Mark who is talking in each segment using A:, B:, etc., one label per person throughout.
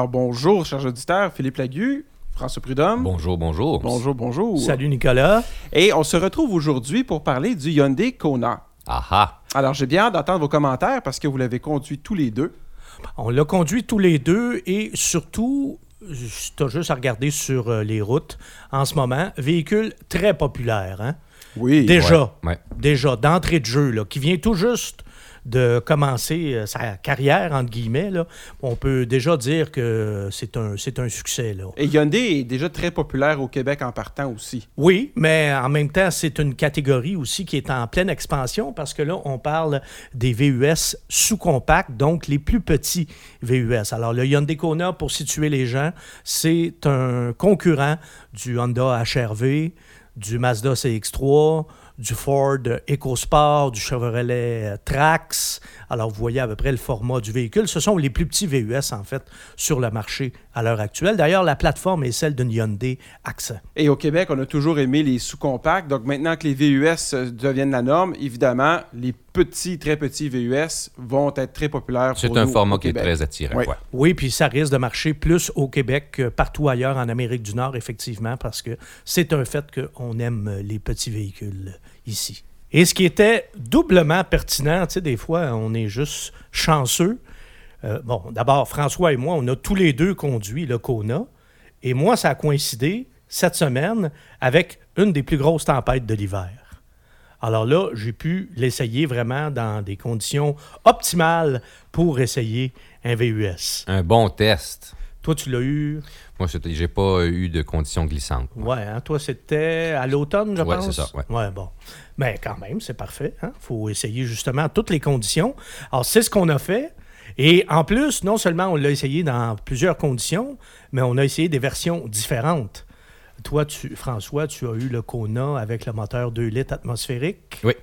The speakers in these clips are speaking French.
A: Alors bonjour, chers auditeurs, Philippe Lagu, François Prudhomme.
B: Bonjour, bonjour.
A: Bonjour, bonjour.
C: Salut Nicolas.
A: Et on se retrouve aujourd'hui pour parler du Hyundai Kona.
B: Aha.
A: Alors j'ai bien hâte d'entendre vos commentaires parce que vous l'avez conduit tous les deux.
C: On l'a conduit tous les deux et surtout, tu as juste à regarder sur euh, les routes en ce moment, véhicule très populaire. Hein?
A: Oui.
C: Déjà,
B: Ouais, ouais.
C: déjà, d'entrée de jeu, là, qui vient tout juste de commencer euh, sa carrière, entre guillemets. Là. On peut déjà dire que c'est un, c'est un succès. Là.
A: Et Hyundai est déjà très populaire au Québec en partant aussi.
C: Oui, mais en même temps, c'est une catégorie aussi qui est en pleine expansion parce que là, on parle des VUS sous-compacts, donc les plus petits VUS. Alors, le Hyundai Kona, pour situer les gens, c'est un concurrent du Honda HRV, du Mazda CX-3, du Ford EcoSport, du Chevrolet Trax. Alors, vous voyez à peu près le format du véhicule. Ce sont les plus petits VUS, en fait, sur le marché à l'heure actuelle. D'ailleurs, la plateforme est celle d'une Hyundai Accent.
A: Et au Québec, on a toujours aimé les sous-compacts. Donc maintenant que les VUS euh, deviennent la norme, évidemment, les petits, très petits VUS vont être très populaires pour
B: C'est un
A: nous
B: format
A: au
B: qui est très attirant.
A: Oui.
B: ouais.
C: Oui, puis ça risque de marcher plus au Québec que partout ailleurs en Amérique du Nord, effectivement, parce que c'est un fait qu'on aime les petits véhicules ici. Et ce qui était doublement pertinent, tu sais, des fois, on est juste chanceux. Euh, bon, d'abord, François et moi, on a tous les deux conduit le Kona. Et moi, ça a coïncidé cette semaine avec une des plus grosses tempêtes de l'hiver. Alors là, j'ai pu l'essayer vraiment dans des conditions optimales pour essayer un VUS.
B: Un bon test.
C: Toi, tu l'as eu?
B: Moi, j'ai pas eu de conditions glissantes.
C: Ouais, hein, toi, c'était à l'automne, je
B: Ouais,
C: pense?
B: c'est ça, ouais.
C: bon. Mais quand même, c'est parfait. Il faut essayer justement toutes les conditions. Alors, c'est ce qu'on a fait. Et en plus, non seulement on l'a essayé dans plusieurs conditions, mais on a essayé des versions différentes. Toi, tu, François, tu as eu le Kona avec le moteur 2 litres atmosphérique.
B: Oui.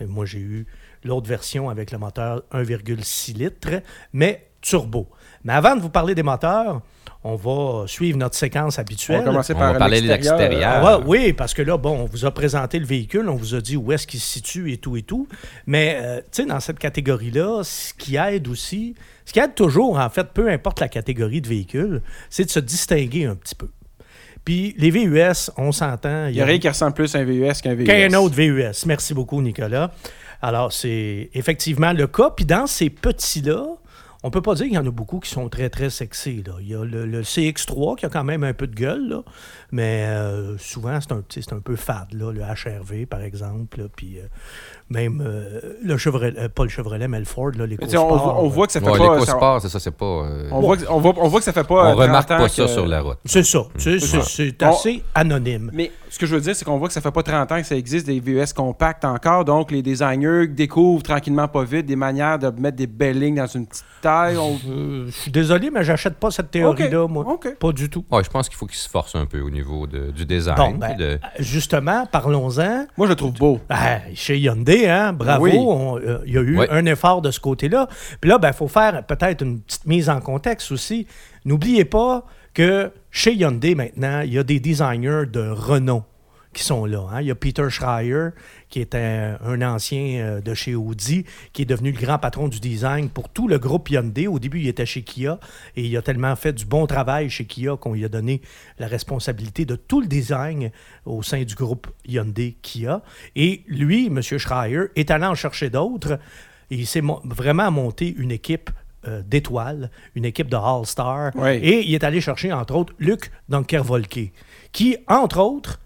C: Et moi, j'ai eu l'autre version avec le moteur 1,6 litres, mais turbo. Mais avant de vous parler des moteurs, on va suivre notre séquence
A: On
C: habituelle.
A: va commencer
B: On
A: par
B: va parler de l'extérieur.
C: On va- oui, parce que là, bon, on vous a présenté le véhicule, on vous a dit où est-ce qu'il se situe et tout et tout. Mais, euh, tu sais, dans cette catégorie-là, ce qui aide aussi, ce qui aide toujours, en fait, peu importe la catégorie de véhicule, c'est de se distinguer un petit peu. Puis les VUS, on s'entend.
A: Il y a rien qui ressemble plus à un VUS qu'un VUS.
C: Qu'un autre VUS. Merci beaucoup, Nicolas. Alors, c'est effectivement le cas. Puis dans ces petits-là, on peut pas dire qu'il y en a beaucoup qui sont très, très sexy. Là. Il y a le, le CX3 qui a quand même un peu de gueule, là. mais euh, souvent, c'est un, un peu fade. Le HRV, par exemple. Puis euh, même euh, le Chevrolet, euh, pas le Chevrolet, mais le Ford, là,
A: sais, on,
C: l'EcoSport.
A: on voit que ça fait
B: Ouais,
A: pas... ça-
B: l'éco-sport, c'est ça, c'est pas. euh,
A: on, voit que, on, voit, on voit que ça fait pas...
B: on
A: 30
B: remarque pas ça
A: que-
B: sur la route.
C: C'est ça. sais,
A: C'est ça. On-
C: assez anonyme.
A: Mais ce que je veux dire, c'est qu'on voit que ça fait pas 30 ans que ça existe des VUS compacts encore. Donc, les designers découvrent tranquillement pas vite des manières de mettre des belles lignes dans une petite taille. On-
C: je suis désolé, mais j'achète pas cette théorie-là, moi.
A: ok.
C: Pas du tout.
B: Ouais, je pense qu'il faut qu'il se force un peu au niveau de- du design.
C: Bon, ben,
B: de-
C: justement, parlons-en.
A: Moi, je le trouve beau.
C: Ben, chez Hyundai, hein, bravo,
A: Oui.
C: on- euh, il y a eu
B: Oui.
C: un effort de ce côté-là. Puis là, il faut faire peut-être une petite mise en contexte aussi. N'oubliez pas que chez Hyundai, maintenant, il y a des designers de renom qui sont là. hein. Il y a Peter Schreier, qui est un, un ancien euh, de chez Audi, qui est devenu le grand patron du design pour tout le groupe Hyundai. Au début, il était chez Kia et il a tellement fait du bon travail chez Kia qu'on lui a donné la responsabilité de tout le design au sein du groupe Hyundai Kia. Et lui, M. Schreier, est allé en chercher d'autres et il s'est mo- vraiment monté une équipe euh, d'étoiles, une équipe de All-Star.
A: Oui.
C: Et il est allé chercher, entre autres, Luc Dunkervolke, qui, entre autres,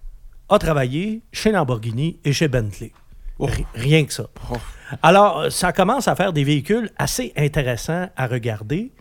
C: a travaillé chez Lamborghini et chez Bentley.
A: Oh.
C: Ri- Rien que ça.
A: Oh.
C: Alors, euh, ça commence à faire des véhicules assez intéressants à regarder.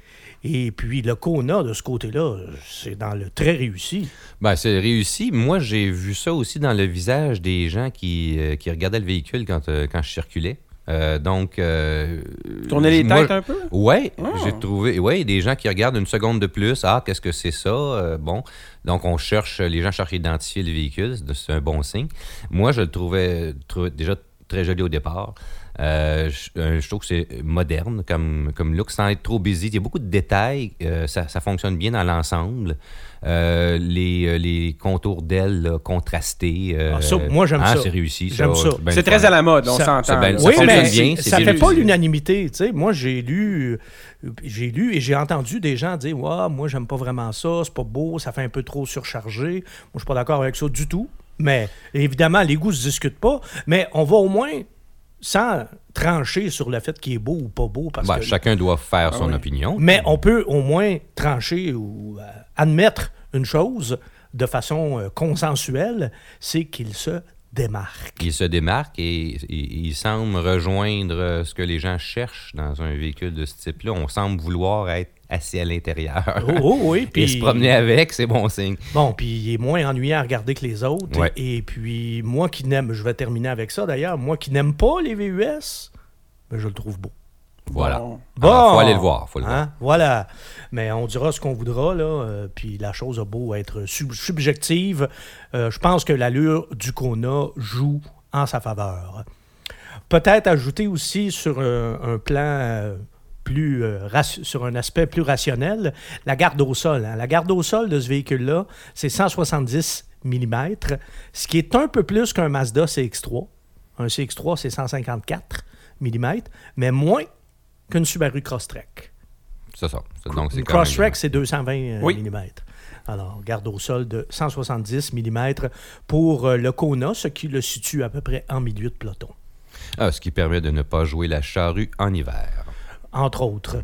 C: Et puis, le Kona, de ce côté-là, c'est dans le très réussi.
B: Ben, c'est réussi. Moi, j'ai vu ça aussi dans le visage des gens qui, euh, qui regardaient le véhicule quand, euh, quand je circulais. Euh, donc. Euh,
A: Tourner les
B: moi-
A: têtes un peu?
B: Ouais,
A: Ah.
B: j'ai trouvé. Ouais, des gens qui regardent une seconde de plus. Ah, qu'est-ce que c'est ça? Euh, bon. Donc, on cherche. Les gens cherchent à identifier le véhicule. C'est c'est un bon signe. Moi, je le trouvais, trouvais déjà très joli au départ. Euh, je, euh, je trouve que c'est moderne comme, comme look, sans être trop busy. Il y a beaucoup de détails. euh, ça, ça fonctionne bien dans l'ensemble. Euh, les, les contours d'ailes contrastés. euh,
C: Ah, ça, moi, j'aime
B: hein,
C: ça.
B: C'est réussi.
C: J'aime ça.
A: C'est très à la mode, on
C: Ça-
A: s'entend.
B: c'est bien- ça
C: oui,
B: fonctionne
C: mais
B: bien,
C: ça
B: c'est
C: fait pas l'unanimité. tu sais. Moi, j'ai lu, j'ai lu et j'ai entendu des gens dire ouais, moi, j'aime pas vraiment ça, c'est pas beau, ça fait un peu trop surchargé. Moi, je suis pas d'accord avec ça du tout. Mais évidemment, les goûts se discutent pas. Mais on va au moins sans trancher sur le fait qu'il est beau ou pas beau. Parce
B: Ben,
C: que,
B: chacun doit faire son
A: oui.
B: opinion.
C: mais on peut au moins trancher ou euh, admettre une chose de façon euh, consensuelle, c'est qu'il se démarque.
B: Il se démarque et il, il semble rejoindre euh, ce que les gens cherchent dans un véhicule de ce type-là. On semble vouloir être assis à l'intérieur.
C: Oh, oh, oui,
B: Et
C: puis
B: se promener avec, c'est bon signe.
C: Bon, puis il est moins ennuyant à regarder que les autres.
B: Ouais.
C: Et puis, moi qui n'aime, je vais terminer avec ça d'ailleurs, moi qui n'aime pas les VUS, ben, je le trouve beau.
B: Voilà.
A: Bon.
B: Alors, faut aller le voir. Faut le voir.
C: Hein? Voilà. Mais on dira ce qu'on voudra, là. euh, puis la chose a beau être sub- subjective. euh, je pense que l'allure du Kona joue en sa faveur. Peut-être ajouter aussi sur euh, un plan euh, plus euh, sur un aspect plus rationnel, la garde au sol. hein. La garde au sol de ce véhicule-là, c'est 170 mm, ce qui est un peu plus qu'un Mazda CX3. Un CX3, c'est 154 mm, mais moins qu'une Subaru Crosstrek.
B: C'est ça. C'est- Donc, c'est
C: Une
B: quand même-
C: Crosstrek, c'est 220 euh,
A: Oui.
C: mm. Alors, garde au sol de 170 mm pour euh, le Kona, ce qui le situe à peu près en milieu de peloton,
B: Ah, ce qui permet de ne pas jouer la charrue en hiver.
C: Entre autres.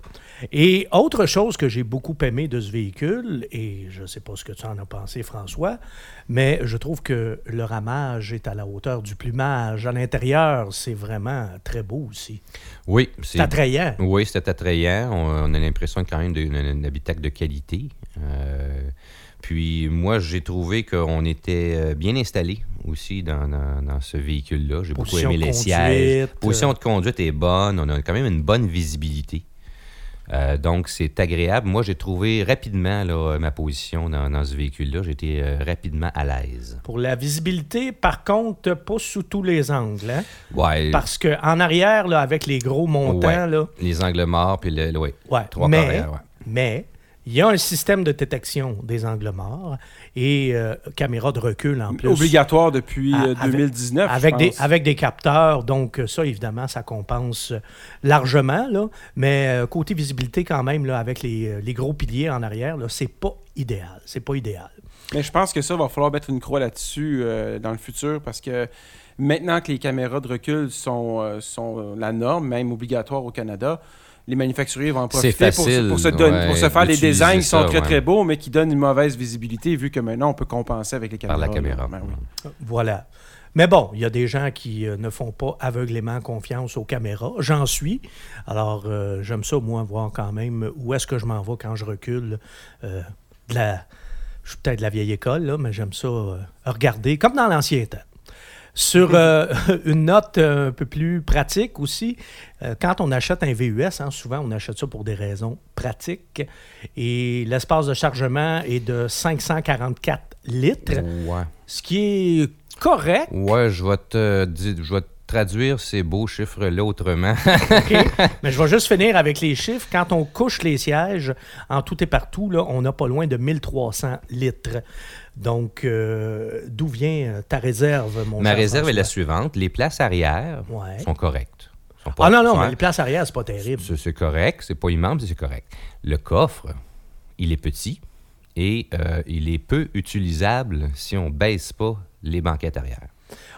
C: Et autre chose que j'ai beaucoup aimé de ce véhicule, et je ne sais pas ce que tu en as pensé, François, mais je trouve que le ramage est à la hauteur du plumage. À l'intérieur, c'est vraiment très beau aussi.
B: Oui,
C: C'est attrayant.
B: Oui, c'était attrayant. On, on a l'impression quand même d'un habitacle de qualité. Euh, puis moi, j'ai trouvé qu'on était euh, bien installé aussi dans, dans- dans ce véhicule-là. J'ai beaucoup
C: Position
B: aimé les sièges.
C: euh.
B: Position de conduite est bonne. On a quand même une bonne visibilité. Euh, donc, c'est agréable. Moi, j'ai trouvé rapidement là, ma position dans, dans ce véhicule-là. J'étais euh, rapidement à l'aise.
C: Pour la visibilité, par contre, pas sous tous les angles. hein?
B: Ouais,
C: Parce qu'en arrière, là, avec les gros montants,
B: Ouais.
C: là,
B: les angles morts, puis le, le- ouais,
C: ouais.
B: trois
C: mais,
B: carrières,
C: mais il y a un système de détection des angles morts et euh, caméra de recul en plus.
A: Obligatoire depuis
C: À-
A: euh,
C: avec-
A: 2019.
C: Avec
A: je
C: des,
A: pense.
C: avec des capteurs, donc ça, évidemment, ça compense largement. Là. Mais euh, côté visibilité, quand même, là, avec les, euh, les gros piliers en arrière, c'est pas idéal. C'est pas idéal.
A: Mais je pense que ça, va falloir mettre une croix là-dessus euh, dans le futur parce que maintenant que les caméras de recul sont, sont la norme, même obligatoire au Canada, les manufacturiers vont en profiter pour,
B: facile,
A: pour se donner-
B: ouais,
A: pour se faire des
B: d'utiliser
A: designs qui sont
B: ça,
A: très
B: ouais.
A: très beaux, mais qui donnent une mauvaise visibilité vu que maintenant on peut compenser avec les
B: par
A: caméras.
B: la caméra.
A: Ben oui.
C: Voilà. Mais bon, il y a des gens qui euh, ne font pas aveuglément confiance aux caméras. J'en suis. Alors, euh, j'aime ça, moi, voir quand même où est-ce que je m'en vais quand je recule. euh, de la, je suis peut-être de la vieille école, là, mais j'aime ça euh, regarder, comme dans l'ancien temps. Sur euh, une note un peu plus pratique aussi, euh, quand on achète un VUS, hein, souvent on achète ça pour des raisons pratiques, et l'espace de chargement est de 544 litres,
B: Ouais.
C: ce qui est correct.
B: Ouais, je vais te, dire- je vais te traduire ces beaux chiffres-là autrement.
C: OK? Mais je vais juste finir avec les chiffres. Quand on couche les sièges en tout et partout, là, on n'a pas loin de 1300 litres. Donc, euh, d'où vient euh, ta réserve, mon
B: Ma réserve est la suivante. Les places arrière
C: Ouais.
B: sont correctes. Sont pas-
C: Ah non, non,
B: sont-
C: mais les places arrière, c'est pas terrible.
B: C'est correct. C'est pas immense, mais c'est correct. Le coffre, il est petit et euh, il est peu utilisable si on baisse pas les banquettes arrière.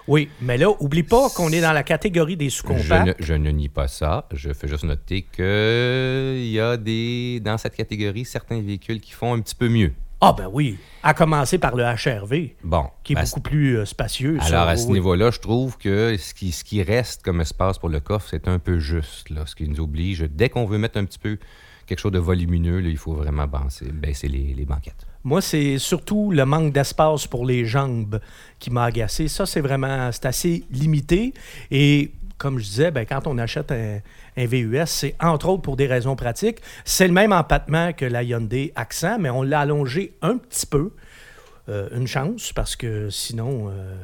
C: Oui, mais là, oublie pas qu'on est dans la catégorie des sous-compacts.
B: je ne nie pas ça. Je fais juste noter qu'il y a des, dans cette catégorie certains véhicules qui font un petit peu mieux.
C: Ah ben oui, à commencer par le HRV,
B: Bon.
C: qui est
B: à
C: beaucoup plus euh, spacieux. ça,
B: Alors, à ce
C: oui.
B: niveau-là, je trouve que ce qui, ce qui reste comme espace pour le coffre, c'est un peu juste. Là, ce qui nous oblige, dès qu'on veut mettre un petit peu quelque chose de volumineux, là, il faut vraiment baisser, baisser les, les banquettes.
C: Moi, c'est surtout le manque d'espace pour les jambes qui m'a agacé. Ça, c'est vraiment, c'est assez limité. Et comme je disais, ben, quand on achète un, un VUS, c'est entre autres pour des raisons pratiques. C'est le même empattement que la Hyundai Accent, mais on l'a allongé un petit peu. Euh, une chance, parce que sinon, euh,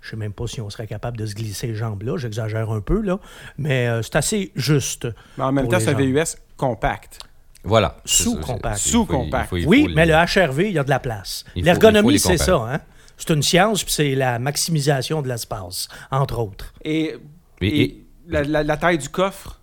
C: Je sais même pas si on serait capable de se glisser les jambes là. J'exagère un peu, là. Mais euh, c'est assez juste.
A: Mais en même temps, c'est un. VUS compact.
B: Voilà.
C: Sous-compact.
A: Sous-compact.
C: Oui,
B: les-
C: mais le HRV, il y a de la place. L'ergonomie, c'est ça. Hein? C'est une science, puis c'est la maximisation de l'espace, entre autres.
A: Et,
B: Et-
A: et
B: et-
A: la, la- la taille du coffre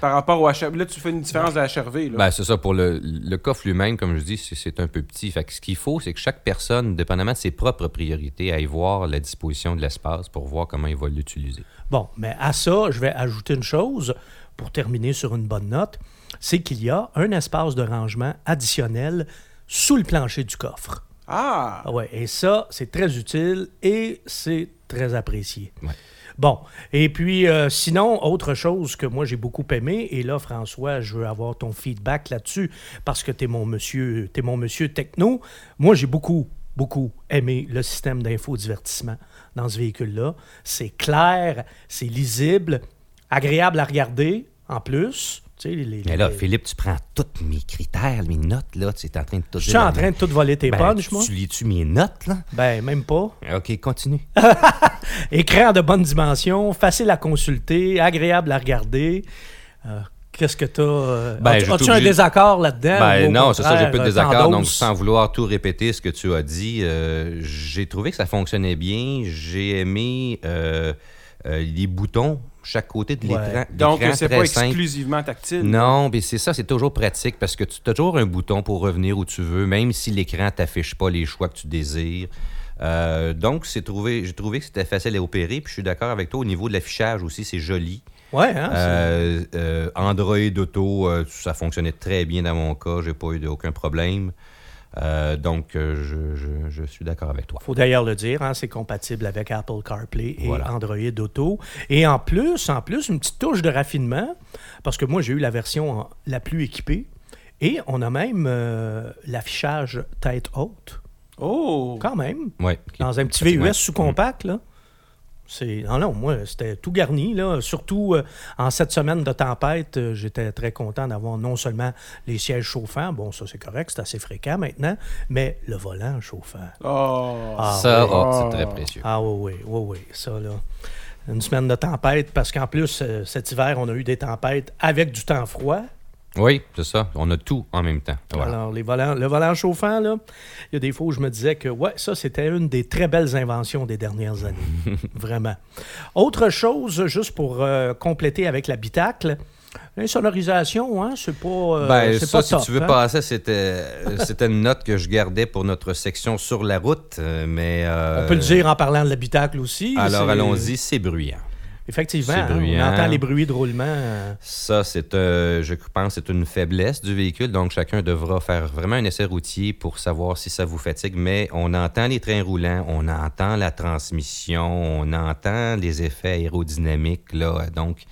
A: par rapport au HRV. Là, tu fais une différence de HRV. Là.
B: Ben, c'est ça. Pour le, le coffre lui-même, comme je dis, c'est, c'est un peu petit. Fait que ce qu'il faut, c'est que chaque personne, dépendamment de ses propres priorités, aille voir la disposition de l'espace pour voir comment il va l'utiliser.
C: Bon, mais à ça, je vais ajouter une chose pour terminer sur une bonne note, c'est qu'il y a un espace de rangement additionnel sous le plancher du coffre.
A: ah!
C: Ah ouais, et ça, c'est très utile et c'est très apprécié.
B: Ouais.
C: Bon, et puis euh, sinon, autre chose que moi j'ai beaucoup aimé, et là, François, je veux avoir ton feedback là-dessus, parce que tu es mon monsieur, t'es mon monsieur techno. Moi, j'ai beaucoup, beaucoup aimé le système d'infodivertissement dans ce véhicule-là. C'est clair, c'est lisible, agréable à regarder en plus. Les, les-
B: Mais là,
C: les-
B: Philippe, tu prends tous mes critères, mes notes, là. Tu es en train de tout
C: je suis en train de tout voler tes
B: ben,
C: punches, moi?
B: tu lis-tu mes notes, là?
C: Ben, même pas.
B: OK, continue.
C: Écran de bonne dimension, facile à consulter, agréable à regarder. Euh, Qu'est-ce que tu as?
B: Ben,
C: as-tu as-tu un désaccord là-dedans?
B: Ben non, c'est ça, j'ai peu de
C: contraire,
B: désaccord. Donc, sans vouloir tout répéter ce que tu as dit, euh, j'ai trouvé que ça fonctionnait bien. J'ai aimé euh, euh, les boutons, chaque côté de
C: Ouais.
B: l'écran.
A: Donc,
B: l'écran
A: c'est pas
B: simple.
A: exclusivement tactile.
B: Non, mais c'est ça, c'est toujours pratique parce que tu as toujours un bouton pour revenir où tu veux, même si l'écran t'affiche pas les choix que tu désires. Euh, donc, c'est trouvé, j'ai trouvé que c'était facile à opérer. Puis je suis d'accord avec toi au niveau de l'affichage aussi, c'est joli.
C: Ouais, hein,
B: Euh, euh, Android Auto, ça fonctionnait très bien dans mon cas. J'ai pas eu aucun problème. Euh, donc, euh, je, je- je suis d'accord avec toi.
C: faut d'ailleurs le dire, hein, c'est compatible avec Apple CarPlay et
B: Voilà.
C: Android Auto. Et en plus, en plus, une petite touche de raffinement, parce que moi, j'ai eu la version en- la plus équipée. Et on a même euh, l'affichage tête haute,
A: Oh!
C: quand même.
B: Ouais, ok.
C: Dans un petit. VUS sous-compact, là. C'est... Non, non, moi, c'était tout garni, là. Surtout euh, en cette semaine de tempête, euh, j'étais très content d'avoir non seulement les sièges chauffants, bon, ça c'est correct, c'est assez fréquent maintenant, mais le volant chauffant.
A: Oh!
C: Ah,
B: ça,
C: oui.
B: oh, c'est très précieux.
C: Ah oui, oui, oui, oui, ça, là. Une semaine de tempête, parce qu'en plus, euh, cet hiver, on a eu des tempêtes avec du temps froid.
B: Oui, c'est ça. On a tout en même temps. Voilà.
C: Alors, les volants, le volant chauffant, là, il y a des fois où je me disais que, ouais, ça, c'était une des très belles inventions des dernières années. Vraiment. Autre chose, juste pour euh, compléter avec l'habitacle, l'insonorisation, hein, c'est pas. euh,
B: Ben,
C: c'est
B: ça,
C: pas
B: si
C: top,
B: tu veux
C: hein?
B: passer, c'était, c'était une note que je gardais pour notre section sur la route, mais... euh,
C: On peut le dire en parlant de l'habitacle aussi.
B: Alors, allons-y, c'est bruyant.
C: Effectivement, hein, on entend les bruits de roulement. euh,
B: Ça, c'est, euh, je pense, c'est une faiblesse du véhicule. Donc, chacun devra faire vraiment un essai routier pour savoir si ça vous fatigue. Mais on entend les trains roulants, on entend la transmission, on entend les effets aérodynamiques. Là, donc,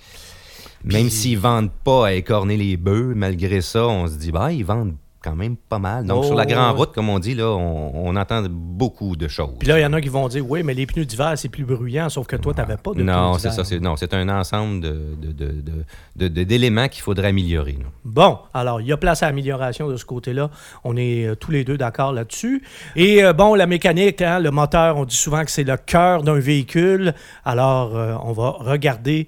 B: même s'ils vendent pas à écorner les bœufs, malgré ça, on se dit, bah, ils vendent quand même pas mal. Donc,
C: Oh,
B: sur la grande route, comme on dit, là, on, on entend beaucoup de choses.
C: Puis là, il y en a qui vont dire, oui, mais les pneus d'hiver, c'est plus bruyant, sauf que toi, tu n'avais pas de
B: non,
C: pneus
B: c'est ça. C'est, non, c'est un ensemble de, de- de- d'éléments qu'il faudrait améliorer. là.
C: Bon, alors, il y a place à amélioration de ce côté-là. On est euh, tous les deux d'accord là-dessus. Et euh, bon, la mécanique, hein, le moteur, on dit souvent que c'est le cœur d'un véhicule. Alors, euh, on va regarder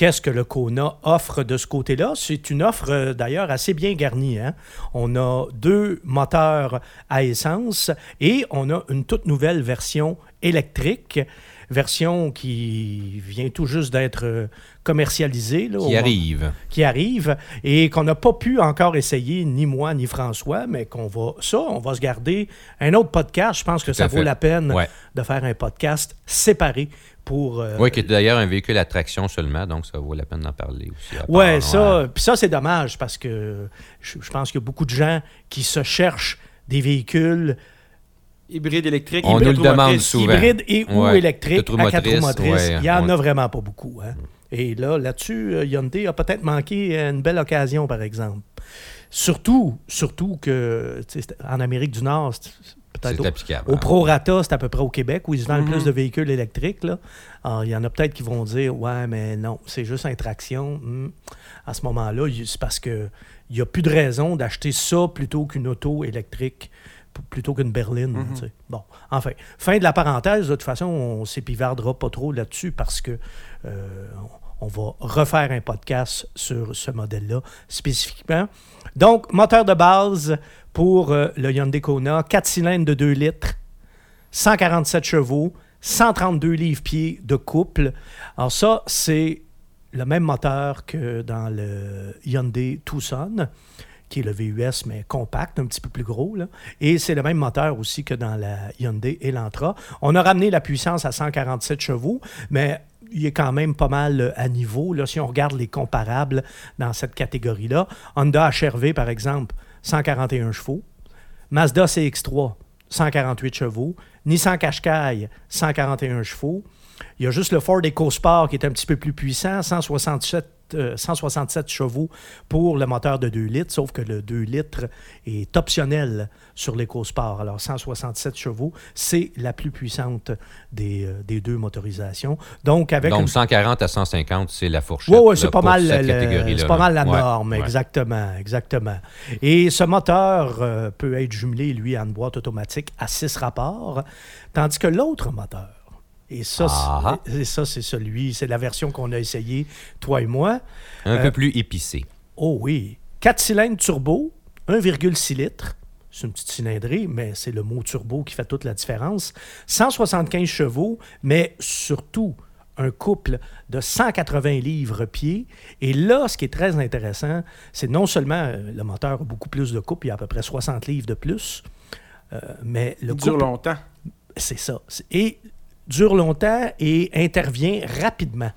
C: qu'est-ce que le Kona offre de ce côté-là. C'est une offre, euh, d'ailleurs, assez bien garnie. hein. On a deux moteurs à essence et on a une toute nouvelle version électrique. Version qui vient tout juste d'être euh, commercialisée. là,
B: Qui
C: moment-
B: arrive.
C: qui arrive et qu'on n'a pas pu encore essayer, ni moi, ni François, mais qu'on va. Ça, on va se garder un autre podcast. Je pense que ça vaut
B: fait.
C: la peine
B: Ouais.
C: de faire un podcast séparé pour. euh,
B: Oui, qui est d'ailleurs un véhicule à traction seulement, donc ça vaut la peine d'en parler aussi.
C: Ouais, ça, puis ça c'est dommage parce que je, je pense qu'il y a beaucoup de gens qui se cherchent des véhicules
A: Hybride électrique.
B: On
A: hybride
B: nous le demande souvent.
C: hybrides et ou
B: Ouais. Quatre
C: à quatre roues
B: motrices, ouais,
C: Il y en
B: ouais.
C: a vraiment pas beaucoup. hein. Et là, là-dessus, euh, Hyundai a peut-être manqué une belle occasion, par exemple. Surtout, surtout que en Amérique du Nord, c'est peut-être
B: C'est
C: au- au
B: hein.
C: prorata, c'est à peu près au Québec où ils se vendent
A: Mhm.
C: plus de véhicules électriques. Là. Alors, il y en a peut-être qui vont dire Ouais, mais non, c'est juste un traction. Hmm. À ce moment-là, c'est parce que il n'y a plus de raison d'acheter ça plutôt qu'une auto électrique plutôt qu'une berline.
A: Mhm.
C: Bon, enfin, fin de la parenthèse. De toute façon, on s'épivardera pas trop là-dessus parce que euh, on va refaire un podcast sur ce modèle-là spécifiquement. Donc, moteur de base pour euh, le Hyundai Kona, 4 cylindres de 2 litres, 147 chevaux, 132 livres-pieds de couple. Alors ça, c'est le même moteur que dans le Hyundai Tucson, qui est le VUS, mais compact, un petit peu plus gros. Et c'est le même moteur aussi que dans la Hyundai Elantra. On a ramené la puissance à 147 chevaux, mais il est quand même pas mal euh, à niveau. Là, si on regarde les comparables dans cette catégorie-là, Honda HRV, par exemple, 141 chevaux. Mazda CX3, 148 chevaux. Nissan Qashqai, 141 chevaux. Il y a juste le Ford EcoSport qui est un petit peu plus puissant, 167, euh, 167 chevaux pour le moteur de 2 litres, sauf que le 2 litres est optionnel sur l'EcoSport. Alors 167 chevaux, c'est la plus puissante des, euh, des deux motorisations. Donc avec
B: Donc,
C: une
B: 140 à 150, c'est la fourchette.
C: oui, ouais, c'est pas mal, le- c'est pas mal la
B: Ouais,
C: norme,
B: ouais.
C: exactement, exactement. Et ce moteur euh, peut être jumelé, lui, à une boîte automatique à six rapports, tandis que l'autre moteur, et ça,
B: Ah.
C: c'est- et ça, c'est celui, c'est la version qu'on a essayé, toi et moi.
B: Un
C: Euh,
B: peu plus épicé.
C: Oh oui, 4 cylindres turbo, 1,6 litres. C'est une petite cylindrée, mais c'est le mot turbo qui fait toute la différence. 175 chevaux, mais surtout un couple de 180 livres-pieds. Et là, ce qui est très intéressant, c'est non seulement euh, le moteur a beaucoup plus de couple, il y a à peu près 60 livres de plus, euh, mais le
A: Il dure
C: couple,
A: longtemps.
C: c'est ça. Et dure longtemps et intervient rapidement.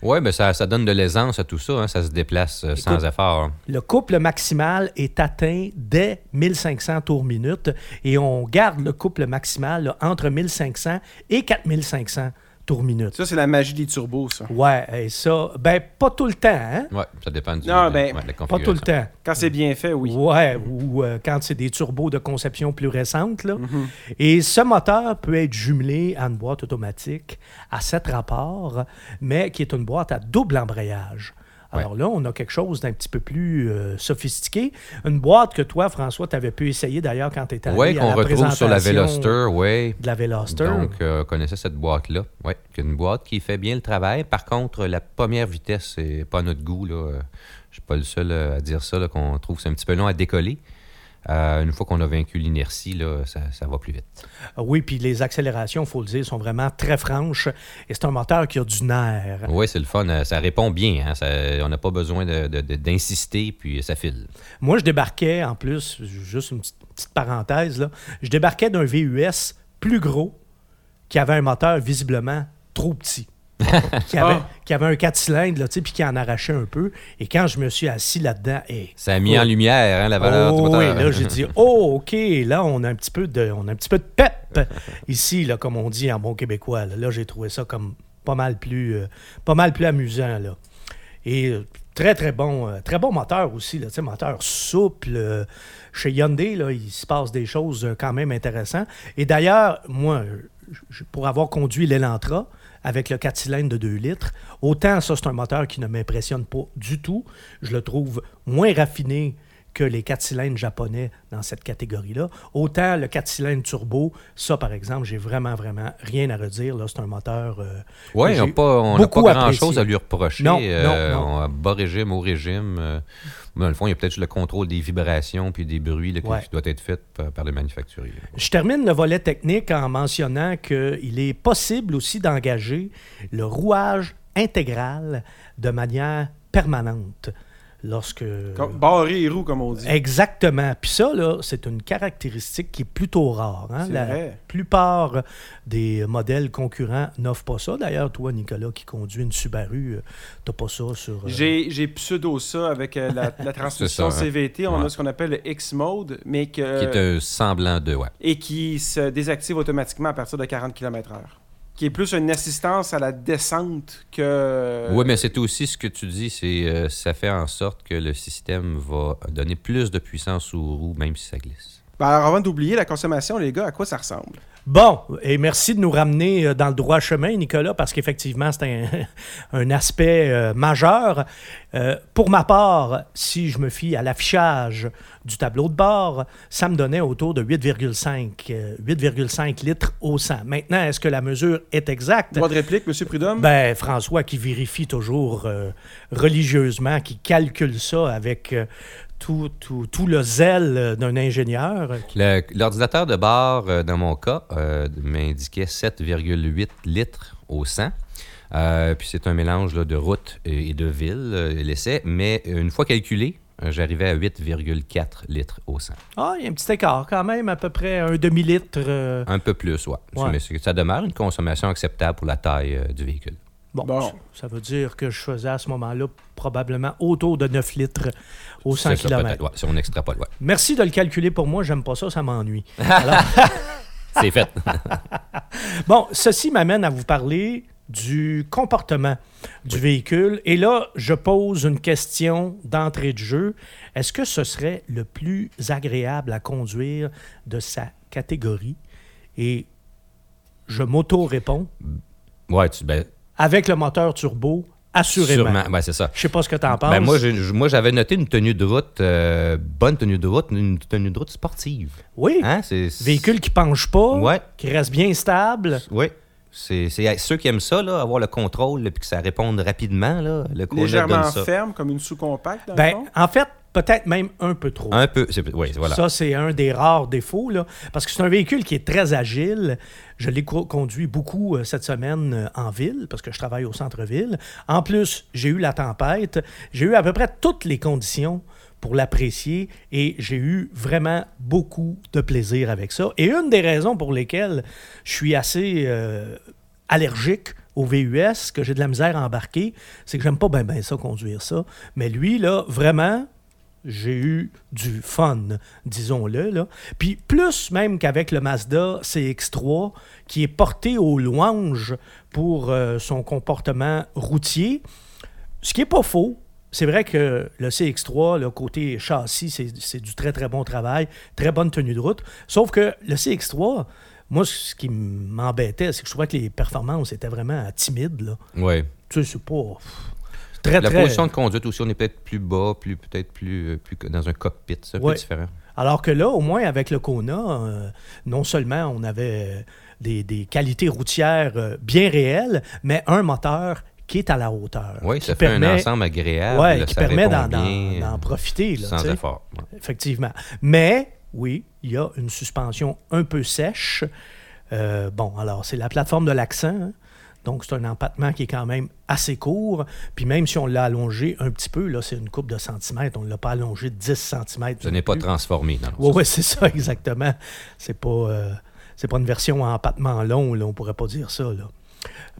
B: Oui, mais ça, ça donne de l'aisance à tout ça. hein, Ça se déplace euh, sans effort.
C: Le couple maximal est atteint dès 1500 tours minute et on garde le couple maximal là, entre 1500 et 4500 tours minute.
A: Ça, c'est la magie des turbos, ça.
C: Ouais, et ça, ben pas tout le temps, hein?
B: Oui, ça dépend du,
A: Non,
B: de-
A: ben,
B: ouais, de la
C: Pas tout le temps.
A: Quand c'est bien fait, oui.
C: Ouais, ou euh, quand c'est des turbos de conception plus récente. Là.
A: Mhm.
C: Et ce moteur peut être jumelé à une boîte automatique à sept rapports, mais qui est une boîte à double embrayage. Alors là, on a quelque chose d'un petit peu plus euh, sophistiqué. Une boîte que toi, François, tu avais pu essayer d'ailleurs quand tu étais allé
B: Oui,
C: à
B: qu'on
C: la
B: retrouve sur la Veloster, oui.
C: de la Veloster.
B: Donc, euh, on connaissait cette boîte-là. Oui, une boîte qui fait bien le travail. Par contre, la première vitesse, c'est pas notre goût. Là. Euh, Je suis pas le seul euh, à dire ça, qu'on trouve que c'est un petit peu long à décoller. Euh, une fois qu'on a vaincu l'inertie, ça, ça va plus vite.
C: Ah Oui, puis les accélérations, il faut le dire, sont vraiment très franches. Et c'est un moteur qui a du nerf.
B: Oui, c'est le fun. euh, Ça répond bien. hein. Ça- on n'a pas besoin d'insister, puis ça file.
C: Moi, je débarquais, en plus, juste une petite, petite parenthèse, là, je débarquais d'un VUS plus gros qui avait un moteur visiblement trop petit. Qui, avait,
A: Ah.
C: qui avait un 4 cylindres, là, puis qui en arrachait un peu. Et quand je me suis assis là-dedans, et
B: Ça a mis en lumière hein, la valeur du
C: Oh,
B: moteur.
C: oui, là, j'ai dit, oh, OK, là, on a un petit peu de, on a un petit peu de pep ici, là, comme on dit en bon québécois. Là, Là, j'ai trouvé ça comme pas mal plus, euh, pas mal plus amusant, là. Et euh, très, très bon, euh, très bon moteur aussi, là, moteur souple. euh, chez Hyundai, là, il se passe des choses quand même intéressantes. Et d'ailleurs, moi, pour avoir conduit l'Elantra avec le 4 cylindres de 2 litres, autant ça, c'est un moteur qui ne m'impressionne pas du tout. Je le trouve moins raffiné que les 4 cylindres japonais dans cette catégorie-là. Autant le 4 cylindres turbo, ça, par exemple, j'ai vraiment, vraiment rien à redire. Là, c'est un moteur... euh,
B: Oui, on n'a pas, pas grand-chose à lui reprocher.
C: Non,
B: Euh,
C: non, non.
B: on a bas régime, haut régime. euh, dans le fond, il y a peut-être le contrôle des vibrations puis des bruits là, qui,
C: Ouais.
B: qui doit être fait par, par les manufacturiers.
C: Je termine le volet technique en mentionnant qu'il est possible aussi d'engager le rouage intégral de manière permanente lorsque...
A: Comme- Barré et roux, comme on dit.
C: Exactement. Puis ça, là, c'est une caractéristique qui est plutôt rare. hein.
A: C'est
C: La
A: vrai.
C: plupart des modèles concurrents n'offrent pas ça. D'ailleurs, toi, Nicolas, qui conduis une Subaru, euh, t'as pas ça sur... euh,
A: J'ai j'ai pseudo ça avec euh, la, la transmission
B: ça, hein.
A: CVT. On
B: Ouais.
A: a ce qu'on appelle le X-Mode, mais que,
B: Qui est un semblant de. Ouais.
A: et qui se désactive automatiquement à partir de 40 km/h. Qui est plus une assistance à la descente que.
B: oui, mais c'est aussi ce que tu dis, c'est euh, ça fait en sorte que le système va donner plus de puissance aux roues, même si ça glisse.
A: Ben, alors, avant d'oublier la consommation, les gars, à quoi ça ressemble?
C: Bon, et merci de nous ramener euh, dans le droit chemin, Nicolas, parce qu'effectivement, c'est un, un aspect euh, majeur. Euh, pour ma part, si je me fie à l'affichage du tableau de bord, ça me donnait autour de 8,5 euh, 8,5 litres au 100. Maintenant, est-ce que la mesure est exacte?
A: Droit de réplique, M. Prudhomme?
C: Ben, François qui vérifie toujours religieusement, qui calcule ça avec tout, tout- tout le zèle euh, d'un ingénieur.
B: L'ordinateur de bord, euh, dans mon cas, euh, m'indiquait 7,8 litres au 100. Euh, puis c'est un mélange là, de route et de ville, euh, l'essai. Mais une fois calculé, j'arrivais à 8,4 litres au 100.
C: Ah, il y a un petit écart quand même, à peu près un demi-litre. euh,
B: Un peu plus, ouais.
C: Ouais.
B: Mais ça demeure une consommation acceptable pour la taille euh, du véhicule.
C: Bon,
A: Bon.
C: ça- ça veut dire que je faisais à ce moment-là probablement autour de 9 litres au 100
B: C'est ça,
C: km.
B: ouais, si on extrapole, ouais.
C: Merci de le calculer pour moi, j'aime pas ça, ça m'ennuie. Alors,
B: C'est fait.
C: bon, ceci m'amène à vous parler du comportement du véhicule. Et là, je pose une question d'entrée de jeu. Est-ce que ce serait le plus agréable à conduire de sa catégorie? Et je m'auto-réponds
B: ouais, tu, ben,
C: avec le moteur turbo, assurément.
B: sûrement. Ben, c'est ça.
C: Je sais pas ce que tu en penses.
B: Ben, moi, j'ai- moi, j'avais noté une tenue de route, euh, bonne tenue de route, une tenue de route sportive.
C: Oui.
B: Hein? C'est, c'est-
C: Véhicule qui penche pas,
B: Ouais.
C: qui reste bien stable.
B: Oui. C'est, c'est ceux qui aiment ça, là, avoir le contrôle, puis que ça réponde rapidement. Là, le
A: Légèrement
B: donne ça.
A: ferme, comme une sous-compacte,
C: Ben, en fait, peut-être même un peu trop.
B: Un peu. C'est, oui, voilà.
C: Ça, c'est un des rares défauts, là, parce que c'est un véhicule qui est très agile. Je l'ai co- conduit beaucoup euh, cette semaine euh, en ville, parce que je travaille au centre-ville. En plus, j'ai eu la tempête. J'ai eu à peu près toutes les conditions pour l'apprécier et j'ai eu vraiment beaucoup de plaisir avec ça. Et une des raisons pour lesquelles je suis assez euh, allergique au VUS, que j'ai de la misère à embarquer, c'est que j'aime pas bien ben ça conduire ça. Mais lui, là, vraiment, j'ai eu du fun, disons-le. Là. Puis plus même qu'avec le Mazda CX3, qui est porté aux louanges pour euh, son comportement routier, ce qui n'est pas faux. C'est vrai que le CX3, le côté châssis, c'est c'est du très très bon travail, très bonne tenue de route. Sauf que le CX3, moi, ce qui m'embêtait, c'est que je trouvais que les performances étaient vraiment timides. Là.
B: Ouais.
C: Tu sais, c'est pas. Très,
B: La
C: très.
B: position de conduite aussi, on est peut-être plus bas, plus, peut-être plus, euh, plus dans un cockpit. C'est un
C: Ouais.
B: peu différent.
C: Alors que là, au moins avec le Kona, euh, non seulement on avait euh, des, des qualités routières euh, bien réelles, mais un moteur qui est à la hauteur.
B: Oui, ça fait
C: permet,
B: un ensemble agréable. là,
C: qui permet d'en, profiter. là,
B: sans effort. ouais.
C: Effectivement. Mais, oui, il y a une suspension un peu sèche. Euh, bon, alors, c'est la plateforme de l'accent. hein. Donc, c'est un empattement qui est quand même assez court. Puis même si on l'a allongé un petit peu, là, c'est une coupe de centimètres. On ne l'a pas allongé de 10 centimètres.
B: Ce n'est pas
C: plus.
B: transformé.
C: Oui, ouais, c'est ça, exactement. C'est pas, euh, c'est pas une version en empattement long, là, on pourrait pas dire ça. Là.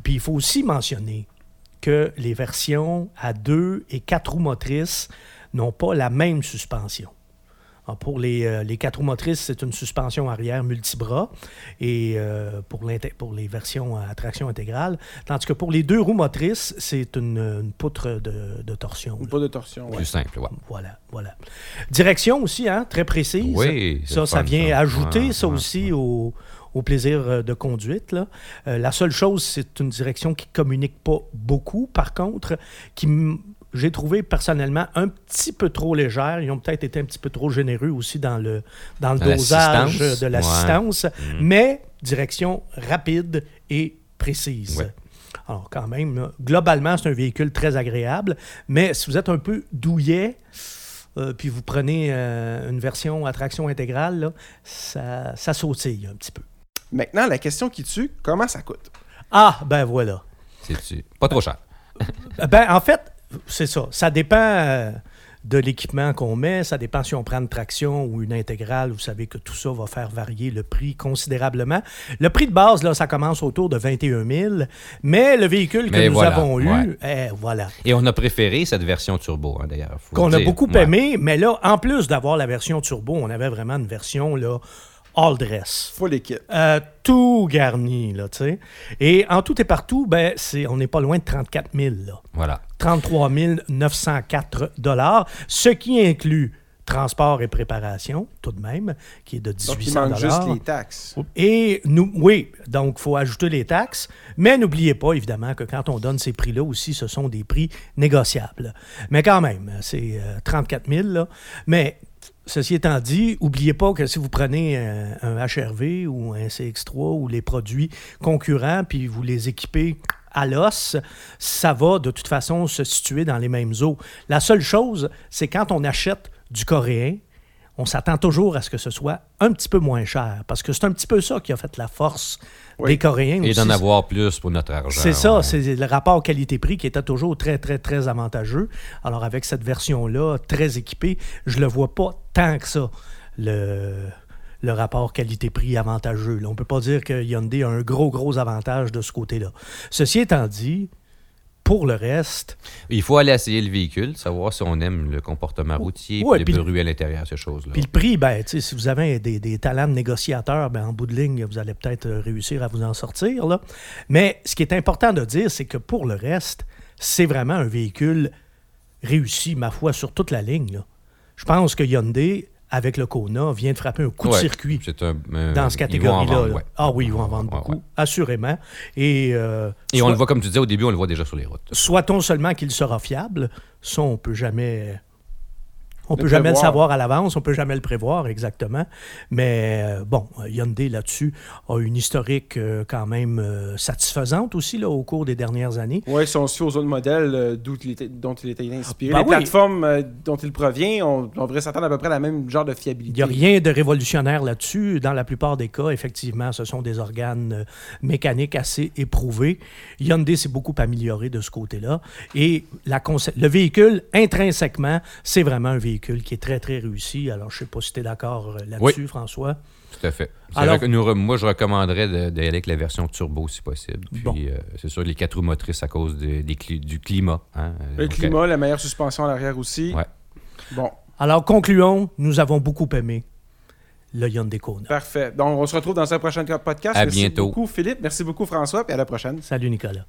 C: Puis il faut aussi mentionner que les versions à deux et quatre roues motrices n'ont pas la même suspension. Alors, pour les, euh, les quatre roues motrices, c'est une suspension arrière multibras et euh, pour, les versions à traction intégrale. Tandis que pour les deux roues motrices, c'est une, une poutre de, de torsion.
A: Ou
C: là.
A: pas de torsion, ouais.
B: Plus simple, ouais.
C: Voilà, voilà. Direction aussi, hein, très précise.
B: Oui,
C: Ça, ça vient
B: ça.
C: ajouter
B: Ouais,
C: ça
B: ouais,
C: aussi
B: ouais.
C: au, au plaisir euh, de conduite. là. Euh, la seule chose, c'est une direction qui communique pas beaucoup, par contre, qui j'ai trouvé personnellement un petit peu trop légère. Ils ont peut-être été un petit peu trop généreux aussi dans le, dans le
B: Dans
C: dosage de l'assistance,
B: Mm.
C: mais direction rapide et précise.
B: Ouais.
C: Alors, quand même, globalement, c'est un véhicule très agréable, mais si vous êtes un peu douillet, euh, puis vous prenez euh, une version à traction intégrale, là, ça, ça sautille un petit peu.
A: Maintenant, la question qui tue, comment ça coûte?
C: Ah, ben voilà.
B: C'est pas trop cher?
C: Ben, en fait, c'est ça. Ça dépend euh, de l'équipement qu'on met. Ça dépend si on prend une traction ou une intégrale. Vous savez que tout ça va faire varier le prix considérablement. Le prix de base, là, ça commence autour de 21 000. Mais le véhicule que
B: Mais
C: nous
B: voilà,
C: avons eu,
B: ouais.
C: eh, voilà.
B: Et on a préféré cette version turbo, hein, d'ailleurs.
C: qu'on a beaucoup
B: Ouais.
C: aimé, mais là, en plus d'avoir la version turbo, on avait vraiment une version là, all dress.
A: Full équipe.
C: Euh, tout garni, là, tu sais. Et en tout et partout, ben, c'est, on n'est pas loin de 34 000, là.
B: Voilà.
C: 33 904 dollars, ce qui inclut transport et préparation, tout de même, qui est de
A: Donc, il
C: 1800
A: manque juste les taxes.
C: Et nous, oui, donc il faut ajouter les taxes, mais n'oubliez pas évidemment que quand on donne ces prix-là aussi, ce sont des prix négociables. Mais quand même, c'est euh, 34 000. Là. Mais ceci étant dit, n'oubliez pas que si vous prenez euh, un HRV ou un CX3 ou les produits concurrents, puis vous les équipez à l'os, ça va de toute façon se situer dans les mêmes eaux. La seule chose, c'est quand on achète du coréen, on s'attend toujours à ce que ce soit un petit peu moins cher, parce que c'est un petit peu ça qui a fait la force
A: Oui.
C: des Coréens.
B: Et d'en avoir plus pour notre argent.
C: C'est ça,
B: ouais.
C: c'est le rapport qualité-prix qui était toujours très, très, très avantageux. Alors, avec cette version-là, très équipée, je le vois pas tant que ça, le, le rapport qualité-prix avantageux. là. On peut pas dire que Hyundai a un gros, gros avantage de ce côté-là. Ceci étant dit, pour le reste,
B: Il faut aller essayer le véhicule, savoir si on aime le comportement routier,
C: Ouais,
B: puis les
C: le-
B: bruits à l'intérieur, ces choses-là.
C: Puis le prix, ben, si vous avez des, des talents de négociateur, ben, en bout de ligne, vous allez peut-être euh, réussir à vous en sortir. Là. Mais ce qui est important de dire, c'est que pour le reste, c'est vraiment un véhicule réussi, ma foi, sur toute la ligne. là. Je pense que Hyundai, avec le Kona, vient de frapper un coup de circuit
B: un- euh,
C: dans cette catégorie-là.
B: ouais.
C: Ah oui, ils vont en vendre
B: Ouais,
C: beaucoup, assurément. Et, euh,
B: Et on le voit, comme tu disais au début, on le voit déjà sur les routes.
C: soit-on seulement qu'il sera fiable, ça, on peut jamais. On
A: Le
C: peut jamais le savoir à l'avance, on peut jamais le prévoir exactement. Mais euh, bon, Hyundai là-dessus a une historique euh, quand même euh, satisfaisante aussi là, au cours des dernières années.
A: Oui, si on fie aux autres modèles il était- dont il était inspiré,
C: Ben
A: les
C: oui.
A: plateformes dont il provient, on, on devrait s'attendre à peu près à la même genre de
C: Il
A: fiabilité.
C: n'y a rien de révolutionnaire là-dessus. Dans la plupart des cas, effectivement, ce sont des organes mécaniques assez éprouvés. Hyundai s'est beaucoup amélioré de ce côté-là. Et la le véhicule, intrinsèquement, c'est vraiment un véhicule qui est très, très réussi. Alors, je ne sais pas si tu es d'accord euh, là-dessus, François.
B: Tout à fait.
C: Alors-
B: nous moi, je recommanderais de- d'aller avec la version turbo si possible. Puis,
C: Bon.
B: euh, c'est sûr, les quatre roues motrices à cause de- des cli- du climat. hein.
A: Le
B: Donc,
A: climat, la meilleure suspension à l'arrière aussi.
B: Ouais.
A: Bon,
C: Alors, concluons, nous avons beaucoup aimé le Hyundai Kona.
A: parfait. Donc, on se retrouve dans un prochain podcast.
B: À
A: merci
B: bientôt.
A: beaucoup, Philippe. Merci beaucoup, François. Puis à la prochaine.
C: Salut, Nicolas.